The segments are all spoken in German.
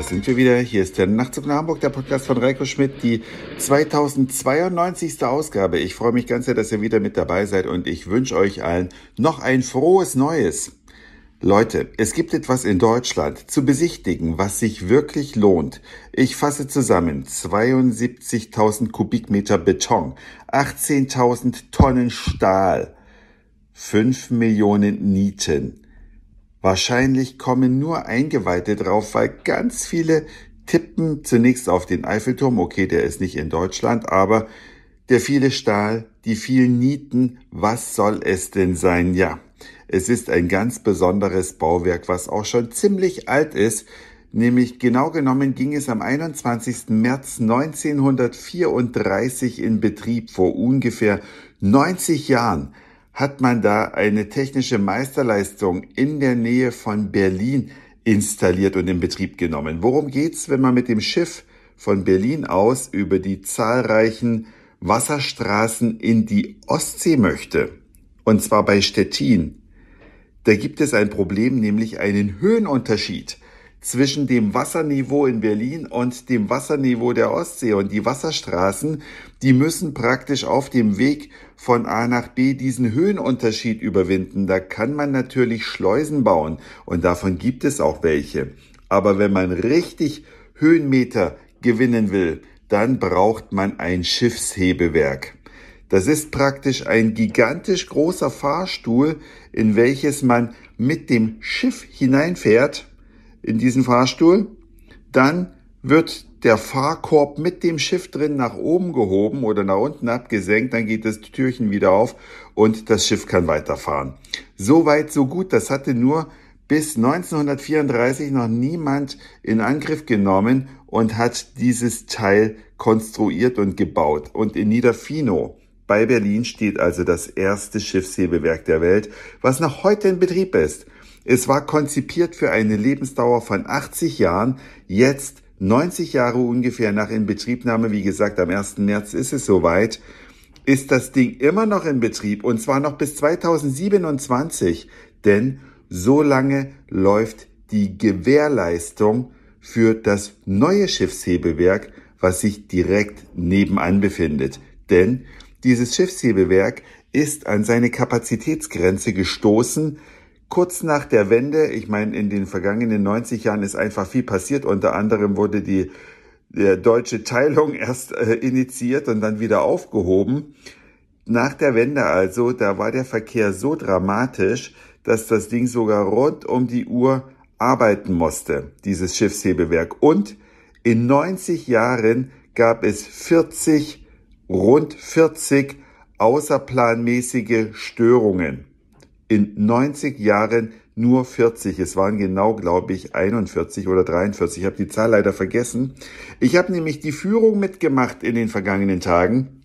das sind wir wieder. Hier ist der Nachtzug nach Hamburg, der Podcast von Reiko Schmidt, die 2092. Ausgabe. Ich freue mich ganz sehr, dass ihr wieder mit dabei seid und ich wünsche euch allen noch ein frohes Neues. Leute, es gibt etwas in Deutschland zu besichtigen, was sich wirklich lohnt. Ich fasse zusammen 72.000 Kubikmeter Beton, 18.000 Tonnen Stahl, 5 Millionen Nieten, Wahrscheinlich kommen nur Eingeweihte drauf, weil ganz viele tippen zunächst auf den Eiffelturm. Okay, der ist nicht in Deutschland, aber der viele Stahl, die vielen Nieten, was soll es denn sein? Ja, es ist ein ganz besonderes Bauwerk, was auch schon ziemlich alt ist. Nämlich genau genommen ging es am 21. März 1934 in Betrieb vor ungefähr 90 Jahren hat man da eine technische Meisterleistung in der Nähe von Berlin installiert und in Betrieb genommen. Worum geht's, wenn man mit dem Schiff von Berlin aus über die zahlreichen Wasserstraßen in die Ostsee möchte? Und zwar bei Stettin. Da gibt es ein Problem, nämlich einen Höhenunterschied zwischen dem Wasserniveau in Berlin und dem Wasserniveau der Ostsee. Und die Wasserstraßen, die müssen praktisch auf dem Weg von A nach B diesen Höhenunterschied überwinden. Da kann man natürlich Schleusen bauen und davon gibt es auch welche. Aber wenn man richtig Höhenmeter gewinnen will, dann braucht man ein Schiffshebewerk. Das ist praktisch ein gigantisch großer Fahrstuhl, in welches man mit dem Schiff hineinfährt in diesen Fahrstuhl. Dann wird der Fahrkorb mit dem Schiff drin nach oben gehoben oder nach unten abgesenkt, dann geht das Türchen wieder auf und das Schiff kann weiterfahren. So weit, so gut. Das hatte nur bis 1934 noch niemand in Angriff genommen und hat dieses Teil konstruiert und gebaut. Und in Niederfino bei Berlin steht also das erste Schiffshebewerk der Welt, was noch heute in Betrieb ist. Es war konzipiert für eine Lebensdauer von 80 Jahren, jetzt 90 Jahre ungefähr nach Inbetriebnahme, wie gesagt, am 1. März ist es soweit, ist das Ding immer noch in Betrieb und zwar noch bis 2027, denn so lange läuft die Gewährleistung für das neue Schiffshebewerk, was sich direkt nebenan befindet. Denn dieses Schiffshebewerk ist an seine Kapazitätsgrenze gestoßen, kurz nach der Wende, ich meine, in den vergangenen 90 Jahren ist einfach viel passiert. Unter anderem wurde die der deutsche Teilung erst äh, initiiert und dann wieder aufgehoben. Nach der Wende also, da war der Verkehr so dramatisch, dass das Ding sogar rund um die Uhr arbeiten musste, dieses Schiffshebewerk. Und in 90 Jahren gab es 40, rund 40 außerplanmäßige Störungen in 90 Jahren nur 40. Es waren genau, glaube ich, 41 oder 43. Ich habe die Zahl leider vergessen. Ich habe nämlich die Führung mitgemacht in den vergangenen Tagen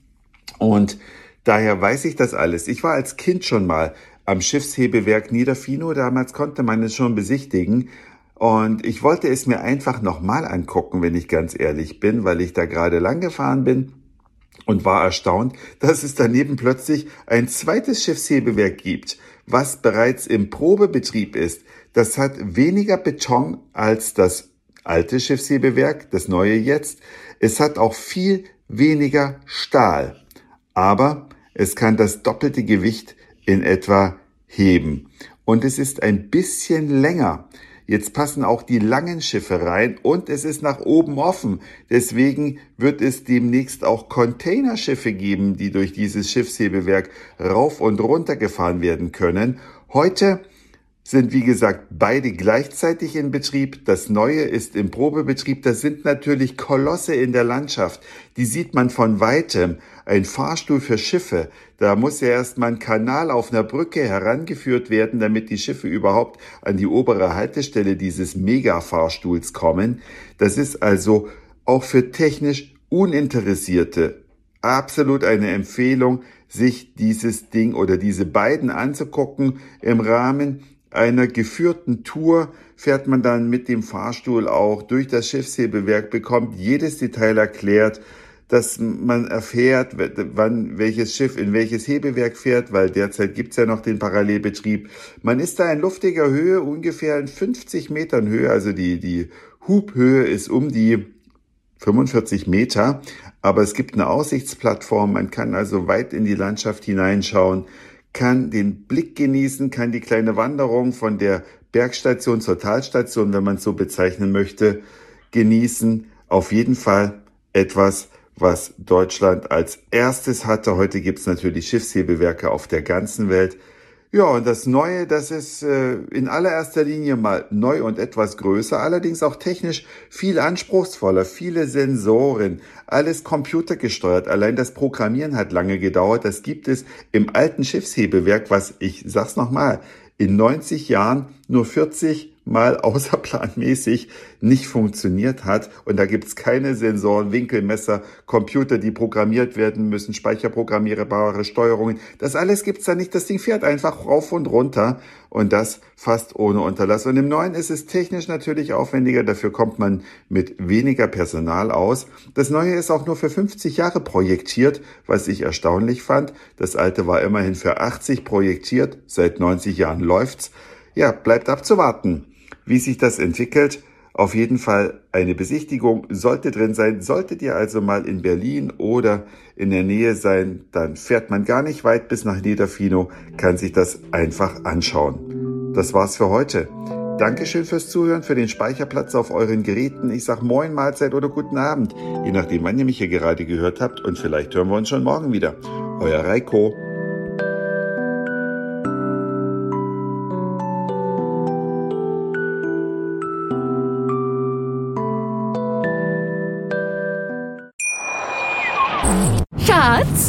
und daher weiß ich das alles. Ich war als Kind schon mal am Schiffshebewerk Niederfino. Damals konnte man es schon besichtigen. Und ich wollte es mir einfach nochmal angucken, wenn ich ganz ehrlich bin, weil ich da gerade lang gefahren bin und war erstaunt, dass es daneben plötzlich ein zweites Schiffshebewerk gibt was bereits im Probebetrieb ist, das hat weniger Beton als das alte Schiffshebewerk, das neue jetzt. Es hat auch viel weniger Stahl, aber es kann das doppelte Gewicht in etwa heben. Und es ist ein bisschen länger. Jetzt passen auch die langen Schiffe rein und es ist nach oben offen. Deswegen wird es demnächst auch Containerschiffe geben, die durch dieses Schiffshebewerk rauf und runter gefahren werden können. Heute sind wie gesagt beide gleichzeitig in Betrieb. Das neue ist im Probebetrieb. Das sind natürlich Kolosse in der Landschaft. Die sieht man von weitem. Ein Fahrstuhl für Schiffe. Da muss ja erstmal ein Kanal auf einer Brücke herangeführt werden, damit die Schiffe überhaupt an die obere Haltestelle dieses Mega-Fahrstuhls kommen. Das ist also auch für technisch Uninteressierte absolut eine Empfehlung, sich dieses Ding oder diese beiden anzugucken im Rahmen einer geführten Tour fährt man dann mit dem Fahrstuhl auch durch das Schiffshebewerk, bekommt jedes Detail erklärt, dass man erfährt, wann welches Schiff in welches Hebewerk fährt, weil derzeit gibt's ja noch den Parallelbetrieb. Man ist da in luftiger Höhe, ungefähr in 50 Metern Höhe, also die, die Hubhöhe ist um die 45 Meter, aber es gibt eine Aussichtsplattform. Man kann also weit in die Landschaft hineinschauen, kann den Blick genießen, kann die kleine Wanderung von der Bergstation zur Talstation, wenn man es so bezeichnen möchte, genießen. Auf jeden Fall etwas, was Deutschland als erstes hatte. Heute gibt es natürlich Schiffshebewerke auf der ganzen Welt. Ja, und das Neue, das ist äh, in allererster Linie mal neu und etwas größer, allerdings auch technisch viel anspruchsvoller, viele Sensoren, alles computergesteuert. Allein das Programmieren hat lange gedauert. Das gibt es im alten Schiffshebewerk, was ich sag's nochmal, in 90 Jahren nur 40 mal außerplanmäßig nicht funktioniert hat. Und da gibt's keine Sensoren, Winkelmesser, Computer, die programmiert werden müssen, speicherprogrammierbare Steuerungen. Das alles gibt's da nicht. Das Ding fährt einfach rauf und runter und das fast ohne Unterlass. Und im Neuen ist es technisch natürlich aufwendiger. Dafür kommt man mit weniger Personal aus. Das Neue ist auch nur für 50 Jahre projektiert, was ich erstaunlich fand. Das Alte war immerhin für 80 projektiert. Seit 90 Jahren läuft's. Ja, bleibt abzuwarten wie sich das entwickelt. Auf jeden Fall eine Besichtigung sollte drin sein. Solltet ihr also mal in Berlin oder in der Nähe sein, dann fährt man gar nicht weit bis nach Niederfino, kann sich das einfach anschauen. Das war's für heute. Dankeschön fürs Zuhören, für den Speicherplatz auf euren Geräten. Ich sag Moin, Mahlzeit oder guten Abend, je nachdem, wann ihr mich hier gerade gehört habt. Und vielleicht hören wir uns schon morgen wieder. Euer Reiko.